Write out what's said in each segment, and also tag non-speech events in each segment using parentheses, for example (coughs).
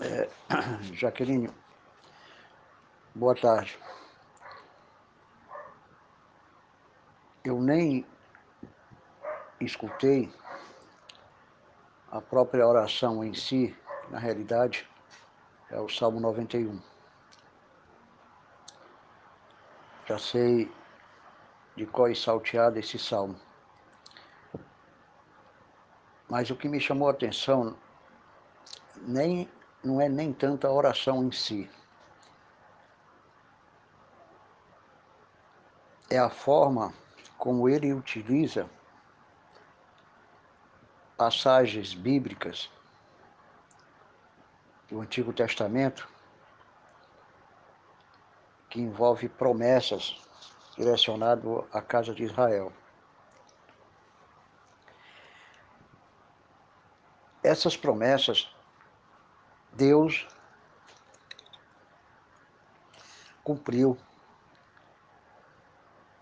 É, (coughs) Jaqueline, boa tarde. Eu nem escutei a própria oração em si, na realidade, é o Salmo 91. Já sei de qual é salteado esse salmo. Mas o que me chamou a atenção nem não é nem tanto a oração em si. É a forma como ele utiliza passagens bíblicas do Antigo Testamento que envolve promessas direcionado à casa de Israel. Essas promessas Deus cumpriu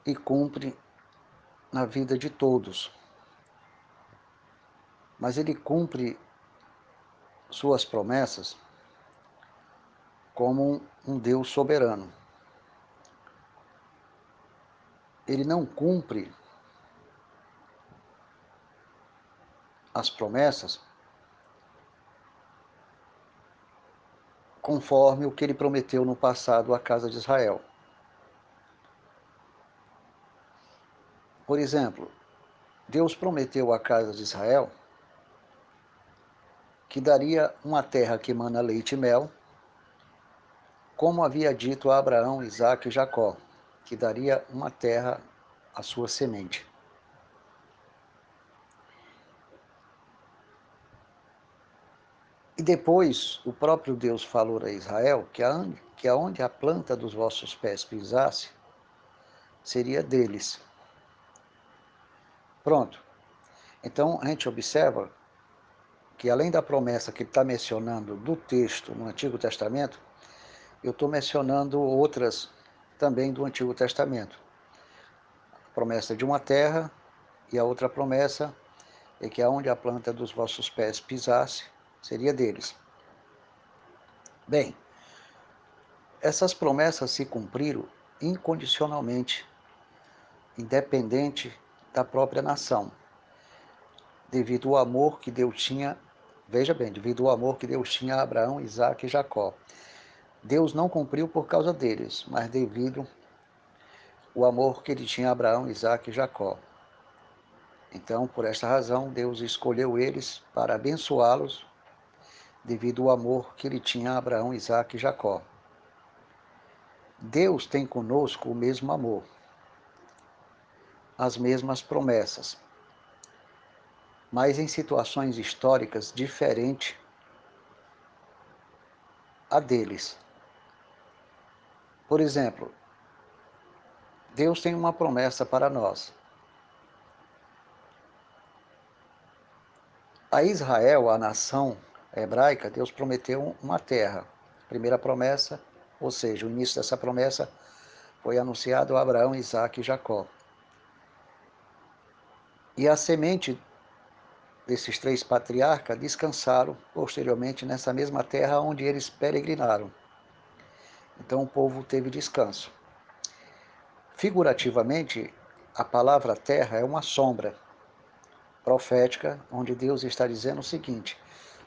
e cumpre na vida de todos. Mas Ele cumpre suas promessas como um Deus soberano. Ele não cumpre as promessas conforme o que ele prometeu no passado à casa de Israel. Por exemplo, Deus prometeu à casa de Israel que daria uma terra que emana leite e mel, como havia dito a Abraão, Isaac e Jacó, que daria uma terra à sua semente. E depois o próprio Deus falou a Israel que aonde, que aonde a planta dos vossos pés pisasse, seria deles. Pronto. Então a gente observa que além da promessa que está mencionando do texto no Antigo Testamento, eu estou mencionando outras também do Antigo Testamento. A promessa de uma terra e a outra promessa é que aonde a planta dos vossos pés pisasse, seria deles. Bem, essas promessas se cumpriram incondicionalmente, independente da própria nação, devido ao amor que Deus tinha, veja bem, devido ao amor que Deus tinha a Abraão, Isaac e Jacó. Deus não cumpriu por causa deles, mas devido ao amor que ele tinha a Abraão, Isaac e Jacó. Então, por esta razão, Deus escolheu eles para abençoá-los devido ao amor que ele tinha a Abraão, Isaac e Jacó. Deus tem conosco o mesmo amor, as mesmas promessas, mas em situações históricas diferentes a deles. Por exemplo, Deus tem uma promessa para nós. A Israel, a nação hebraica, Deus prometeu uma terra. Primeira promessa, ou seja, o início dessa promessa foi anunciado a Abraão, Isaac e Jacó. E a semente desses três patriarcas descansaram posteriormente nessa mesma terra onde eles peregrinaram. Então o povo teve descanso. Figurativamente, a palavra terra é uma sombra profética, onde Deus está dizendo o seguinte: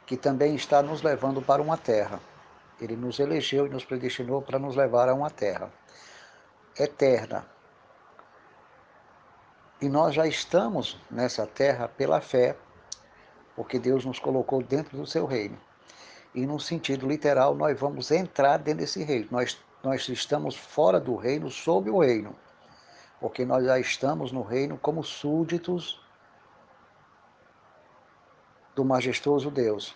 que também está nos levando para uma terra. Ele nos elegeu e nos predestinou para nos levar a uma terra eterna. E nós já estamos nessa terra pela fé, porque Deus nos colocou dentro do seu reino. E no sentido literal, nós vamos entrar dentro desse reino. Nós, nós estamos fora do reino, sob o reino. Porque nós já estamos no reino como súditos do majestoso Deus,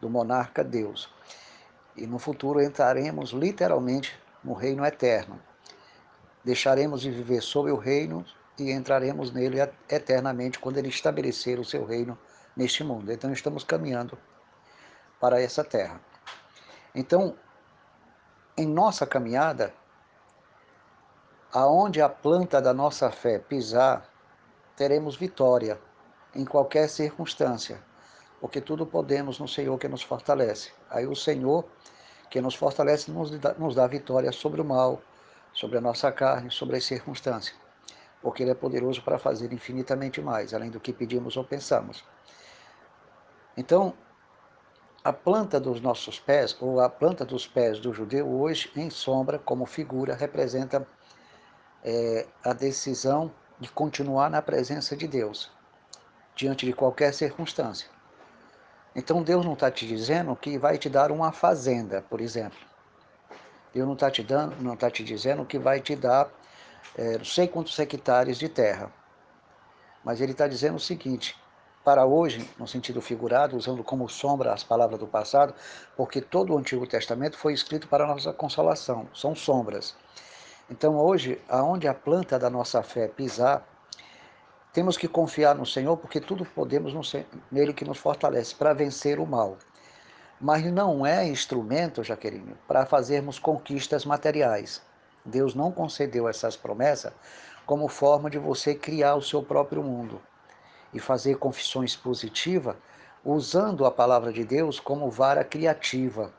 do monarca Deus. E no futuro entraremos literalmente no reino eterno. Deixaremos de viver sob o reino e entraremos nele eternamente quando ele estabelecer o seu reino neste mundo. Então estamos caminhando para essa terra. Então, em nossa caminhada, aonde a planta da nossa fé pisar, teremos vitória em qualquer circunstância porque tudo podemos no Senhor que nos fortalece. Aí o Senhor que nos fortalece nos dá, nos dá vitória sobre o mal, sobre a nossa carne, sobre as circunstâncias, porque Ele é poderoso para fazer infinitamente mais, além do que pedimos ou pensamos. Então, a planta dos nossos pés, ou a planta dos pés do judeu, hoje em sombra, como figura, representa é, a decisão de continuar na presença de Deus, diante de qualquer circunstância. Então Deus não está te dizendo que vai te dar uma fazenda, por exemplo. Deus não está te dando, não está te dizendo que vai te dar é, não sei quantos hectares de terra. Mas ele está dizendo o seguinte: para hoje, no sentido figurado, usando como sombra as palavras do passado, porque todo o Antigo Testamento foi escrito para a nossa consolação, são sombras. Então hoje, aonde a planta da nossa fé pisar, temos que confiar no Senhor, porque tudo podemos nele que nos fortalece para vencer o mal. Mas não é instrumento, Jaqueline, para fazermos conquistas materiais. Deus não concedeu essas promessas como forma de você criar o seu próprio mundo e fazer confissões positivas usando a palavra de Deus como vara criativa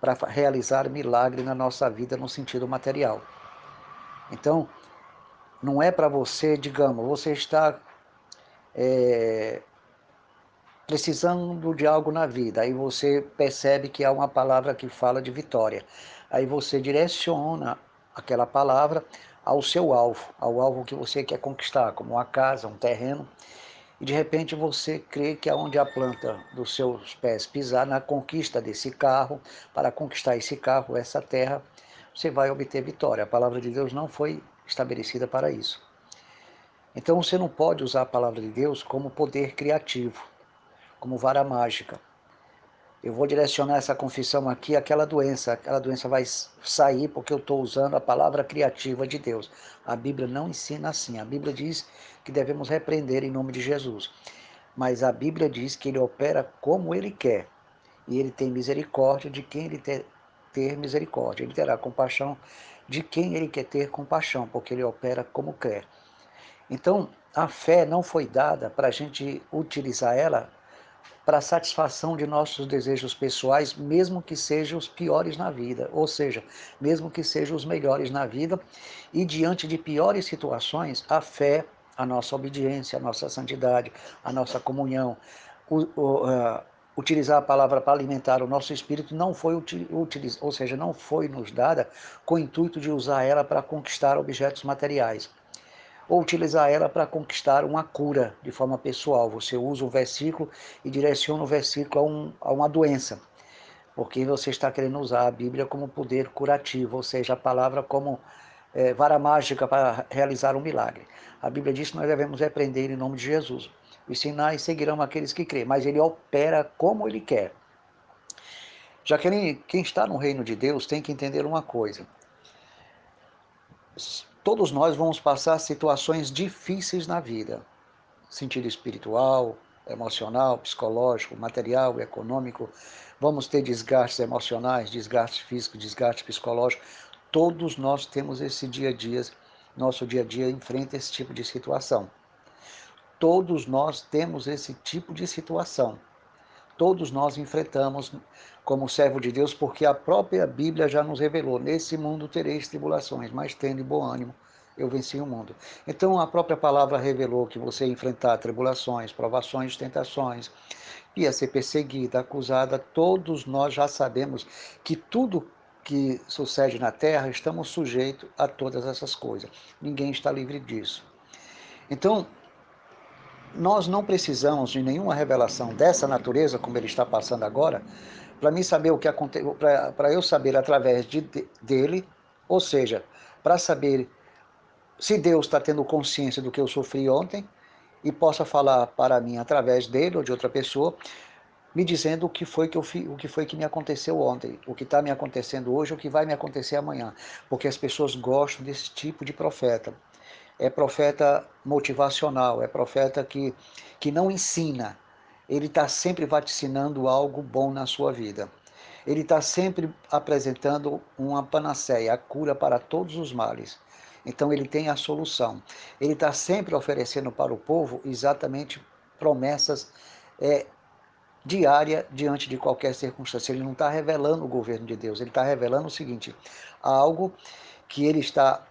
para realizar milagre na nossa vida no sentido material. Então, não é para você, digamos, você está é, precisando de algo na vida, aí você percebe que há uma palavra que fala de vitória. Aí você direciona aquela palavra ao seu alvo, ao alvo que você quer conquistar, como uma casa, um terreno, e de repente você crê que aonde a planta dos seus pés pisar na conquista desse carro, para conquistar esse carro, essa terra, você vai obter vitória. A palavra de Deus não foi estabelecida para isso. Então você não pode usar a palavra de Deus como poder criativo, como vara mágica. Eu vou direcionar essa confissão aqui àquela doença. Aquela doença vai sair porque eu estou usando a palavra criativa de Deus. A Bíblia não ensina assim. A Bíblia diz que devemos repreender em nome de Jesus. Mas a Bíblia diz que ele opera como ele quer. E ele tem misericórdia de quem ele ter, misericórdia. Ele terá compaixão de quem ele quer ter compaixão, porque ele opera como quer. Então, a fé não foi dada para a gente utilizar ela para a satisfação de nossos desejos pessoais, mesmo que sejam os piores na vida, ou seja, mesmo que sejam os melhores na vida, e diante de piores situações, a fé, a nossa obediência, a nossa santidade, a nossa comunhão, o, o, uh, utilizar a palavra para alimentar o nosso espírito não foi utilizada, ou seja, não foi nos dada com o intuito de usar ela para conquistar objetos materiais ou utilizar ela para conquistar uma cura de forma pessoal. Você usa o versículo e direciona o versículo a, um, a uma doença, porque você está querendo usar a Bíblia como poder curativo, ou seja, a palavra como é, vara mágica para realizar um milagre. A Bíblia diz que nós devemos repreender em nome de Jesus. Os sinais seguirão aqueles que creem, mas ele opera como ele quer. Já que quem está no reino de Deus tem que entender uma coisa. Todos nós vamos passar situações difíceis na vida, sentido espiritual, emocional, psicológico, material, econômico. Vamos ter desgastes emocionais, desgastes físicos, desgastes psicológicos. Todos nós temos esse dia a dia, nosso dia a dia enfrenta esse tipo de situação. Todos nós temos esse tipo de situação. Todos nós enfrentamos como servo de Deus, porque a própria Bíblia já nos revelou: nesse mundo tereis tribulações, mas tendo bom ânimo, eu venci o mundo. Então a própria palavra revelou que você enfrentar tribulações, provações, tentações, ia ser perseguida, acusada. Todos nós já sabemos que tudo que sucede na terra estamos sujeitos a todas essas coisas. Ninguém está livre disso. Então, nós não precisamos de nenhuma revelação dessa natureza, como ele está passando agora, para mim saber o que aconteceu, para eu saber através de, dele, ou seja, para saber se Deus está tendo consciência do que eu sofri ontem e possa falar para mim através dele ou de outra pessoa, me dizendo o que foi que eu o que foi que me aconteceu ontem, o que está me acontecendo hoje, o que vai me acontecer amanhã, porque as pessoas gostam desse tipo de profeta é profeta motivacional, é profeta que, que não ensina, ele está sempre vaticinando algo bom na sua vida. Ele está sempre apresentando uma panaceia, a cura para todos os males. Então ele tem a solução. Ele está sempre oferecendo para o povo exatamente promessas é, diária diante de qualquer circunstância. Ele não está revelando o governo de Deus, ele está revelando o seguinte: algo que ele está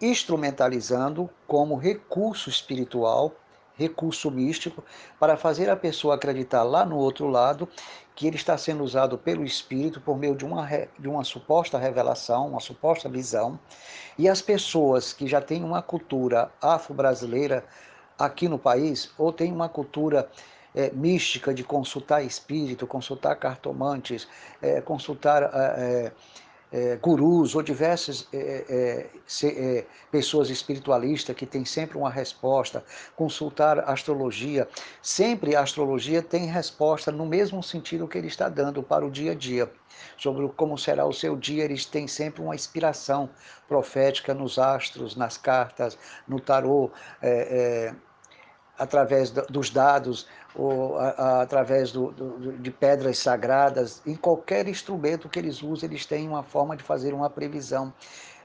instrumentalizando como recurso espiritual, recurso místico, para fazer a pessoa acreditar lá no outro lado que ele está sendo usado pelo Espírito por meio de uma, de uma suposta revelação, uma suposta visão, e as pessoas que já têm uma cultura afro-brasileira aqui no país, ou têm uma cultura é, mística de consultar espírito, consultar cartomantes, é, consultar. É, é, gurus ou diversas é, é, é, pessoas espiritualistas que têm sempre uma resposta, consultar astrologia. Sempre a astrologia tem resposta no mesmo sentido que ele está dando para o dia a dia. Sobre como será o seu dia, eles têm sempre uma inspiração profética nos astros, nas cartas, no tarô, é, é, através dos dados ou através do, do, de pedras sagradas, em qualquer instrumento que eles usam, eles têm uma forma de fazer uma previsão.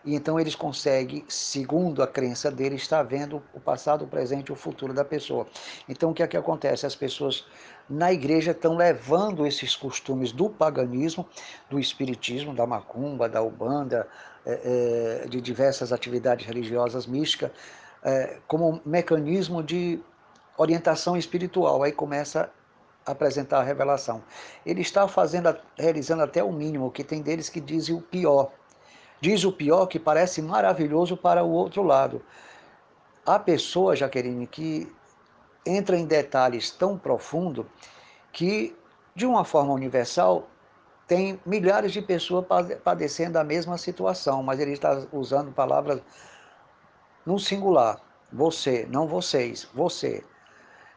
E então eles conseguem, segundo a crença deles, estar vendo o passado, o presente e o futuro da pessoa. Então o que é que acontece? As pessoas na igreja estão levando esses costumes do paganismo, do espiritismo, da macumba, da ubanda, é, é, de diversas atividades religiosas místicas, é, como mecanismo de orientação espiritual. Aí começa a apresentar a revelação. Ele está fazendo, realizando até o mínimo, que tem deles que dizem o pior. Diz o pior que parece maravilhoso para o outro lado. Há pessoa, Jaqueline, que entra em detalhes tão profundos que, de uma forma universal, tem milhares de pessoas padecendo a mesma situação, mas ele está usando palavras no singular. Você, não vocês, você.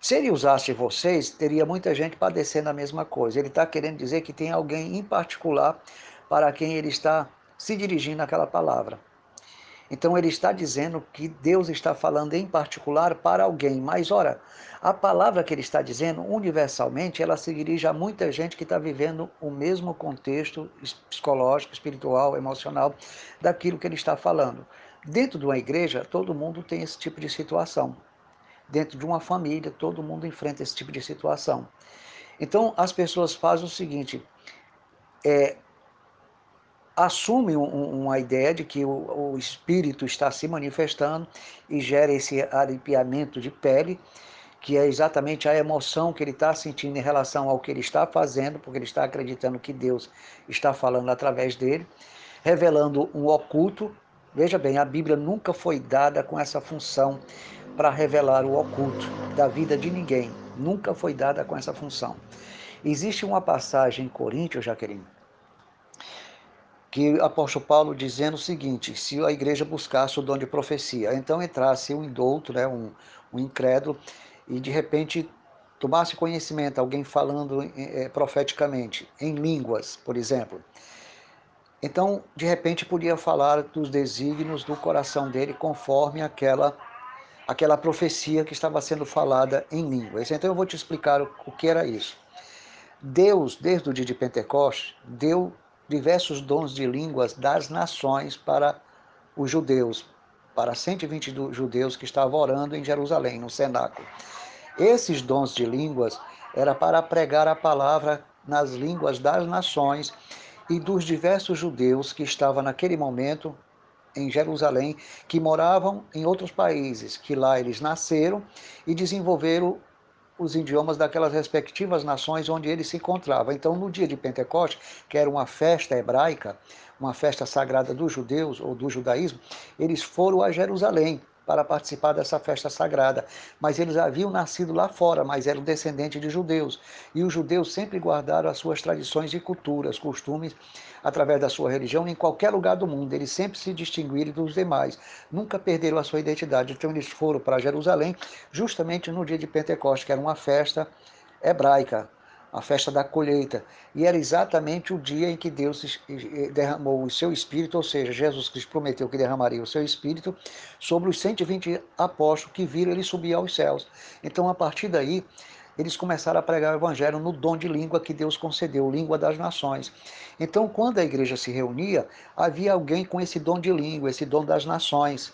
Se ele usasse vocês, teria muita gente padecendo a mesma coisa. Ele está querendo dizer que tem alguém em particular para quem ele está se dirigindo aquela palavra. Então ele está dizendo que Deus está falando em particular para alguém. Mas ora, a palavra que ele está dizendo universalmente, ela se dirige a muita gente que está vivendo o mesmo contexto psicológico, espiritual, emocional daquilo que ele está falando. Dentro de uma igreja, todo mundo tem esse tipo de situação dentro de uma família, todo mundo enfrenta esse tipo de situação. Então, as pessoas fazem o seguinte: é, assumem um, uma ideia de que o, o, espírito está se manifestando e gera esse arrepiamento de pele, que é exatamente a emoção que ele está sentindo em relação ao que ele está fazendo, porque ele está acreditando que Deus está falando através dele, revelando um oculto. Veja bem, a Bíblia nunca foi dada com essa função para revelar o oculto da vida de ninguém. Nunca foi dada com essa função. Existe uma passagem em Coríntios, Jaqueline, que o apóstolo Paulo dizendo o seguinte: se a igreja buscasse o dom de profecia, então entrasse um indulto, né, um, um incrédulo, e de repente tomasse conhecimento, alguém falando é, profeticamente, em línguas, por exemplo. Então, de repente, podia falar dos desígnios do coração dele conforme aquela aquela profecia que estava sendo falada em línguas. Então eu vou te explicar o que era isso. Deus, desde o dia de Pentecostes, deu diversos dons de línguas das nações para os judeus, para 120 judeus que estavam orando em Jerusalém, no cenáculo. Esses dons de línguas era para pregar a palavra nas línguas das nações e dos diversos judeus que estavam naquele momento em Jerusalém que moravam em outros países, que lá eles nasceram e desenvolveram os idiomas daquelas respectivas nações onde eles se encontravam. Então, no dia de Pentecostes, que era uma festa hebraica, uma festa sagrada dos judeus ou do judaísmo, eles foram a Jerusalém para participar dessa festa sagrada. Mas eles haviam nascido lá fora, mas eram descendentes de judeus. E os judeus sempre guardaram as suas tradições e culturas, costumes, através da sua religião, em qualquer lugar do mundo. Eles sempre se distinguiram dos demais, nunca perderam a sua identidade. Então eles foram para Jerusalém justamente no dia de Pentecostes, que era uma festa hebraica, a festa da colheita. E era exatamente o dia em que Deus derramou o seu espírito, ou seja, Jesus Cristo prometeu que derramaria o seu espírito sobre os 120 apóstolos que viram ele subir aos céus. Então, a partir daí, eles começaram a pregar o evangelho no dom de língua que Deus concedeu, língua das nações. Então, quando a igreja se reunia, havia alguém com esse dom de língua, esse dom das nações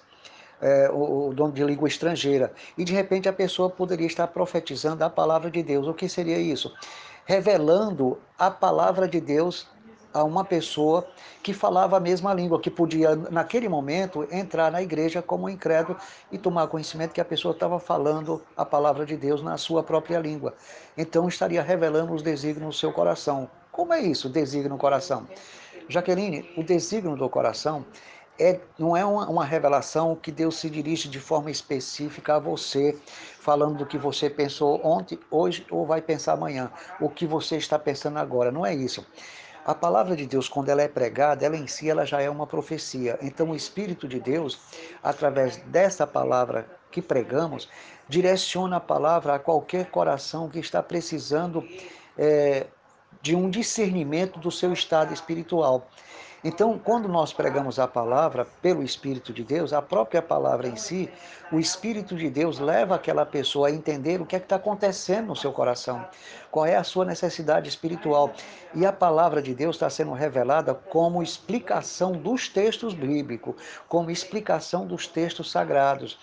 é, o, o dono de língua estrangeira. E de repente a pessoa poderia estar profetizando a palavra de Deus. O que seria isso? Revelando a palavra de Deus a uma pessoa que falava a mesma língua, que podia, naquele momento, entrar na igreja como incrédulo e tomar conhecimento que a pessoa estava falando a palavra de Deus na sua própria língua. Então estaria revelando os desígnios do seu coração. Como é isso, desígnio no coração? Jaqueline, o desígnio do coração é, não é uma, uma, revelação que Deus se dirige de forma específica a você, falando do que você pensou ontem, hoje ou vai pensar amanhã, o que você está pensando agora. Não é isso. A palavra de Deus, quando ela é pregada, ela em si ela já é uma profecia. Então, o Espírito de Deus, através dessa palavra que pregamos, direciona a palavra a qualquer coração que está precisando é, de um discernimento do seu estado espiritual. Então, quando nós pregamos a palavra pelo Espírito de Deus, a própria palavra em si, o Espírito de Deus leva aquela pessoa a entender o que é que está acontecendo no seu coração, qual é a sua necessidade espiritual. E a palavra de Deus está sendo revelada como explicação dos textos bíblicos, como explicação dos textos sagrados.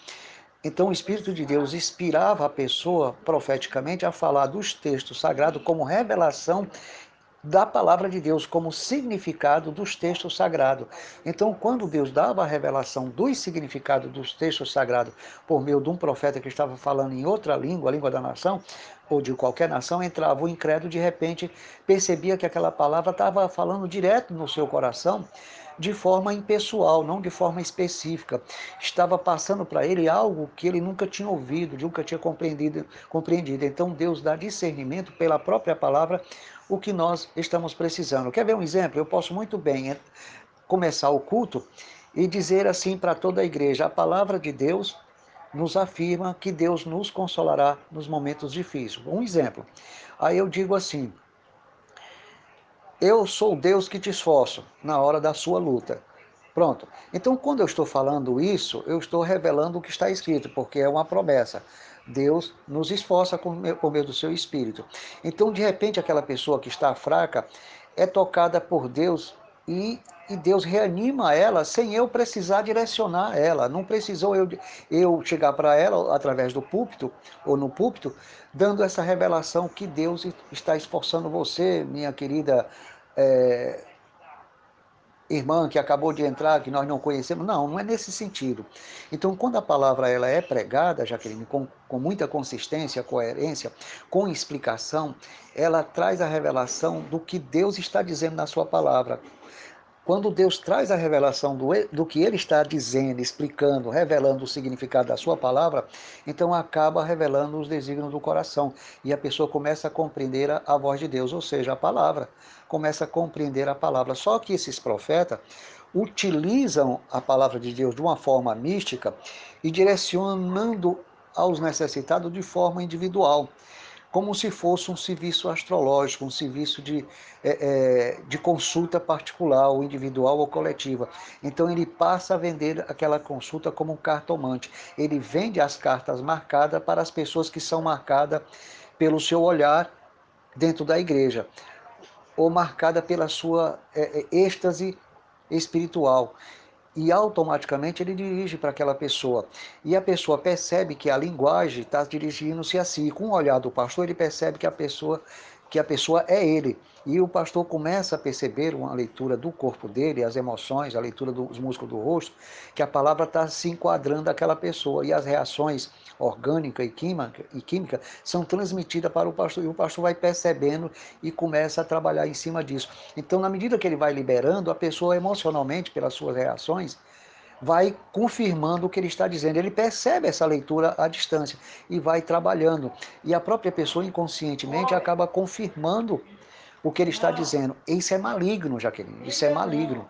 Então, o Espírito de Deus inspirava a pessoa profeticamente a falar dos textos sagrados como revelação da palavra de Deus como significado dos textos sagrados. Então, quando Deus dava a revelação dos significados dos textos sagrados por meio de um profeta que estava falando em outra língua, a língua da nação, ou de qualquer nação, entrava o incrédulo de repente percebia que aquela palavra estava falando direto no seu coração de forma impessoal, não de forma específica. Estava passando para ele algo que ele nunca tinha ouvido, nunca tinha compreendido, compreendido. Então Deus dá discernimento pela própria palavra o que nós estamos precisando. Quer ver um exemplo? Eu posso muito bem começar o culto e dizer assim para toda a igreja: a palavra de Deus nos afirma que Deus nos consolará nos momentos difíceis. Um exemplo. Aí eu digo assim: eu sou Deus que te esforço na hora da sua luta. Pronto. Então, quando eu estou falando isso, eu estou revelando o que está escrito, porque é uma promessa. Deus nos esforça por meio do seu espírito. Então, de repente, aquela pessoa que está fraca é tocada por Deus e, e Deus reanima ela sem eu precisar direcionar ela. Não precisou eu, eu chegar para ela através do púlpito ou no púlpito, dando essa revelação que Deus está esforçando você, minha querida é, irmã que acabou de entrar, que nós não conhecemos. Não, não é nesse sentido. Então, quando a palavra ela é pregada, Jaqueline, com, com muita consistência, coerência, com explicação, ela traz a revelação do que Deus está dizendo na sua palavra. Quando Deus traz a revelação do, do que Ele está dizendo, explicando, revelando o significado da sua palavra, então acaba revelando os desígnios do coração. E a pessoa começa a compreender a, a voz de Deus, ou seja, a palavra. Começa a compreender a palavra. Só que esses profetas utilizam a palavra de Deus de uma forma mística e direcionando aos necessitados de forma individual como se fosse um serviço astrológico, um serviço de, é, é, de consulta particular, ou individual ou coletiva. Então ele passa a vender aquela consulta como um cartomante. Ele vende as cartas marcadas para as pessoas que são marcadas pelo seu olhar dentro da igreja, ou marcada pela sua é, é êxtase espiritual e automaticamente ele dirige para aquela pessoa. E a pessoa percebe que a linguagem está dirigindo-se a si. Com o olhar do pastor, ele percebe que a pessoa que a pessoa é ele. E o pastor começa a perceber uma leitura do corpo dele, as emoções, a leitura dos músculos do rosto, que a palavra está se enquadrando àquela pessoa. E as reações orgânica e química, e química são transmitidas para o pastor. E o pastor vai percebendo e começa a trabalhar em cima disso. Então, na medida que ele vai liberando, a pessoa emocionalmente, pelas suas reações, vai confirmando o que ele está dizendo. Ele percebe essa leitura à distância e vai trabalhando. E a própria pessoa inconscientemente acaba confirmando o que ele está dizendo. Isso é maligno, Jaqueline. Isso é maligno.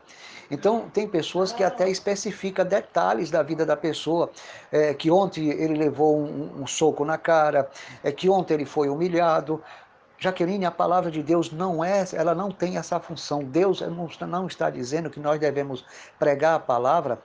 Então, tem pessoas que até especificam detalhes da vida da pessoa, é, que ontem ele levou um, um soco na cara, é, que ontem ele foi humilhado. Jaqueline, a palavra de Deus não é, ela não tem essa função. Deus não está dizendo que nós devemos pregar a palavra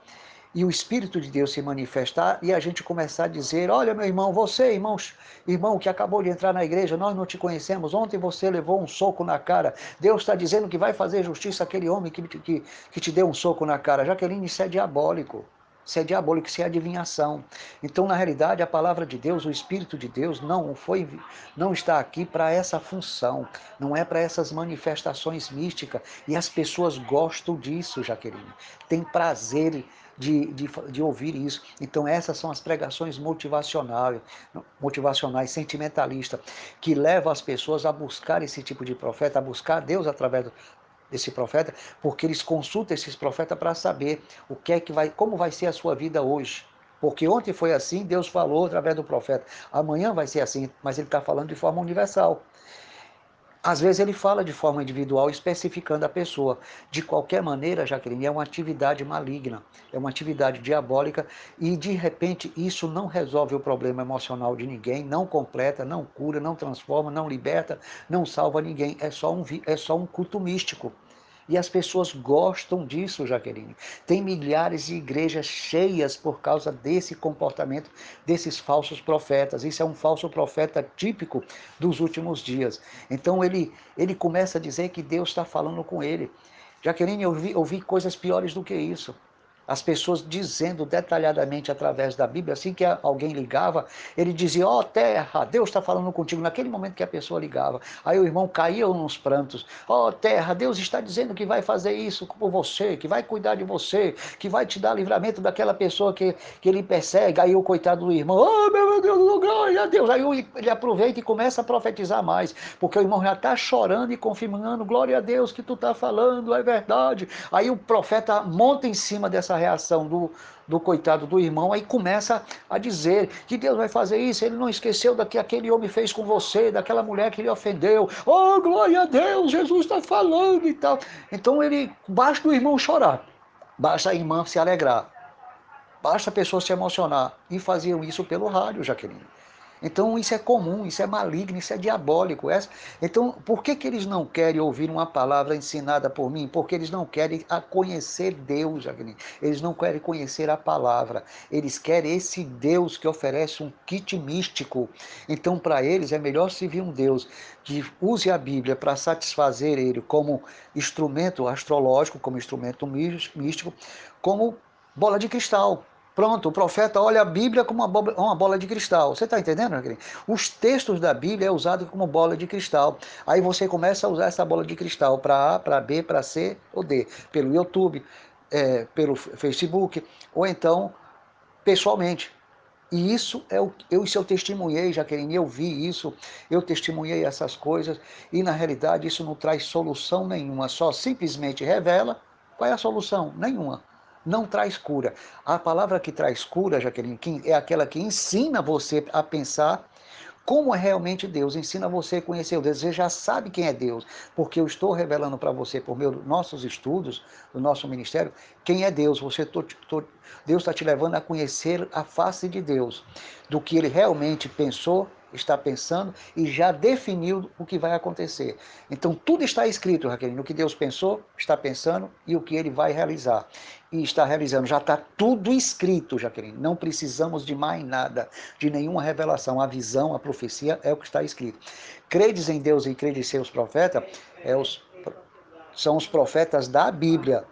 e o Espírito de Deus se manifestar e a gente começar a dizer: Olha, meu irmão, você, irmãos, irmão que acabou de entrar na igreja, nós não te conhecemos. Ontem você levou um soco na cara. Deus está dizendo que vai fazer justiça àquele homem que, que, que te deu um soco na cara. Jaqueline, isso é diabólico. Isso é diabólico, isso é adivinhação. Então, na realidade, a palavra de Deus, o Espírito de Deus, não foi, não está aqui para essa função, não é para essas manifestações místicas. E as pessoas gostam disso, Jaqueline. Tem prazer de, de, de, ouvir isso. Então, essas são as pregações motivacionais, motivacionais, sentimentalistas, que levam as pessoas a buscar esse tipo de profeta, a buscar Deus através desse profeta, porque eles consultam esses profetas para saber o que é que vai, como vai ser a sua vida hoje. Porque ontem foi assim, Deus falou através do profeta. Amanhã vai ser assim, mas ele está falando de forma universal. Às vezes ele fala de forma individual, especificando a pessoa. De qualquer maneira, Jaqueline, é uma atividade maligna, é uma atividade diabólica e de repente isso não resolve o problema emocional de ninguém, não completa, não cura, não transforma, não liberta, não salva ninguém. É só um, é só um culto místico. E as pessoas gostam disso, Jaqueline. Tem milhares de igrejas cheias por causa desse comportamento desses falsos profetas. Isso é um falso profeta típico dos últimos dias. Então ele, ele começa a dizer que Deus está falando com ele. Jaqueline, eu vi, eu vi coisas piores do que isso as pessoas dizendo detalhadamente através da Bíblia, assim que alguém ligava, ele dizia: Ó oh, terra, Deus está falando contigo. Naquele momento que a pessoa ligava, aí o irmão caía nos prantos: Ó oh, terra, Deus está dizendo que vai fazer isso por você, que vai cuidar de você, que vai te dar livramento daquela pessoa que, que ele persegue. Aí o coitado do irmão: Oh meu Deus, glória a Deus. Aí ele aproveita e começa a profetizar mais, porque o irmão já está chorando e confirmando: Glória a Deus que tu está falando, é verdade. Aí o profeta monta em cima dessa essa reação do, do coitado do irmão, aí começa a dizer que Deus vai fazer isso, ele não esqueceu da que aquele homem fez com você, daquela mulher que ele ofendeu. Oh, glória a Deus, Jesus está falando e tal. Então ele, basta o irmão chorar, basta a irmã se alegrar, basta a pessoa se emocionar. E faziam isso pelo rádio, Jaqueline. Então isso é comum, isso é maligno, isso é diabólico. Então por que, que eles não querem ouvir uma palavra ensinada por mim? Porque eles não querem conhecer Deus, Jacqueline. Eles não querem conhecer a palavra. Eles querem esse Deus que oferece um kit místico. Então para eles é melhor servir um Deus que use a Bíblia para satisfazer ele como instrumento astrológico, como instrumento místico, como bola de cristal Pronto, o profeta olha a Bíblia como uma, bola de cristal. Você está entendendo, querido? Os textos da Bíblia é usado como bola de cristal. Aí você começa a usar essa bola de cristal para A, para B, para C ou D, pelo YouTube, é, pelo Facebook, ou então pessoalmente. E isso é o eu, eu testemunhei, Jaqueline, eu vi isso, eu testemunhei essas coisas, e na realidade isso não traz solução nenhuma, só simplesmente revela qual é a solução? Nenhuma não traz cura. A palavra que traz cura, Jaqueline, é aquela que ensina você a pensar como é realmente Deus, ensina você a conhecer Deus. Você já sabe quem é Deus, porque eu estou revelando para você, por meio dos nossos estudos, do nosso ministério, quem é Deus. Você tô, tô, Deus está te levando a conhecer a face de Deus, do que ele realmente pensou, está pensando e já definiu o que vai acontecer. Então tudo está escrito, Raquel, no que Deus pensou, está pensando e o que ele vai realizar. E está realizando, já está tudo escrito, Jaqueline. Não precisamos de mais nada, de nenhuma revelação. A visão, a profecia é o que está escrito. Credes em Deus e credes em seus profetas, é os, são os profetas da Bíblia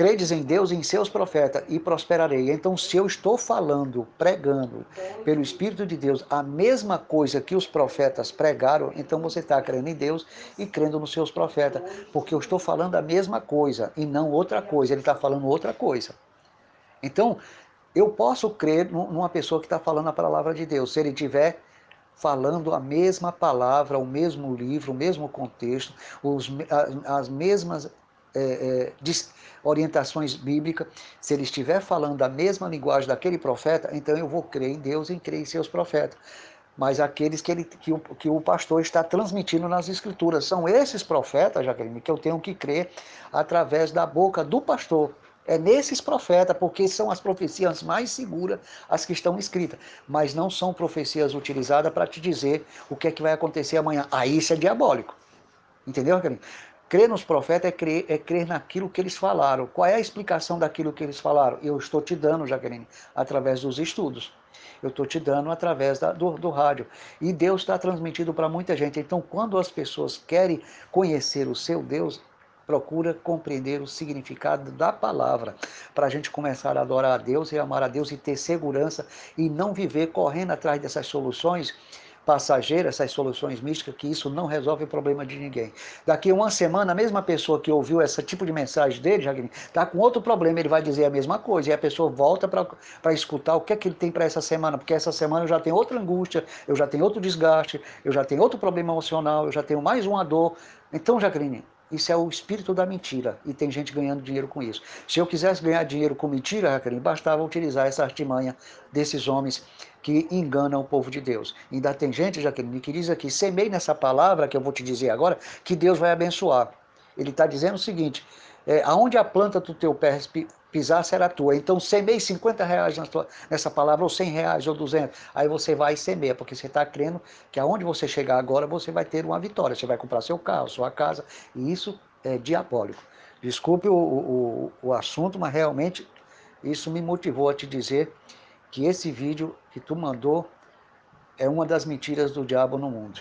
credes em Deus e em seus profetas e prosperarei. Então, se eu estou falando, pregando pelo Espírito de Deus a mesma coisa que os profetas pregaram, então você está crendo em Deus e crendo nos seus profetas, porque eu estou falando a mesma coisa e não outra coisa. Ele está falando outra coisa. Então, eu posso crer numa pessoa que está falando a palavra de Deus, se ele tiver falando a mesma palavra, o mesmo livro, o mesmo contexto, os, as mesmas é, é, orientações bíblicas, se ele estiver falando a mesma linguagem daquele profeta, então eu vou crer em Deus e crer em seus profetas. Mas aqueles que, ele, que, o, que o pastor está transmitindo nas escrituras. São esses profetas, Jaqueline, que eu tenho que crer através da boca do pastor. É nesses profetas, porque são as profecias mais seguras, as que estão escritas. Mas não são profecias utilizadas para te dizer o que é que vai acontecer amanhã. Aí isso é diabólico. Entendeu, Jaqueline? Crer nos profetas é crer, é crer naquilo que eles falaram. Qual é a explicação daquilo que eles falaram? Eu estou te dando, Jaqueline, através dos estudos. Eu estou te dando através da, do, do rádio. E Deus está transmitido para muita gente. Então, quando as pessoas querem conhecer o seu Deus, procura compreender o significado da palavra, para a gente começar a adorar a Deus e amar a Deus e ter segurança e não viver correndo atrás dessas soluções passageiras, essas soluções místicas, que isso não resolve o problema de ninguém. Daqui uma semana, a mesma pessoa que ouviu esse tipo de mensagem dele, Jagni, está com outro problema, ele vai dizer a mesma coisa, e a pessoa volta para escutar o que é que ele tem para essa semana, porque essa semana eu já tenho outra angústia, eu já tenho outro desgaste, eu já tenho outro problema emocional, eu já tenho mais uma dor. Então, Jacqueline, isso é o espírito da mentira e tem gente ganhando dinheiro com isso. Se eu quisesse ganhar dinheiro com mentira, Jacqueline, bastava utilizar essa artimanha desses homens que enganam o povo de Deus. Ainda tem gente, Jaqueline, que diz aqui, semei nessa palavra que eu vou te dizer agora, que Deus vai abençoar. Ele está dizendo o seguinte, é, aonde a planta do teu pé pisar será tua. Então semei 50 reais nessa palavra, ou 100 reais, ou 200. Aí você vai e semeia, porque você está crendo que aonde você chegar agora, você vai ter uma vitória. Você vai comprar seu carro, sua casa, e isso é diabólico. Desculpe o, o, o assunto, mas realmente isso me motivou a te dizer que esse vídeo que tu mandou é uma das mentiras do diabo no mundo.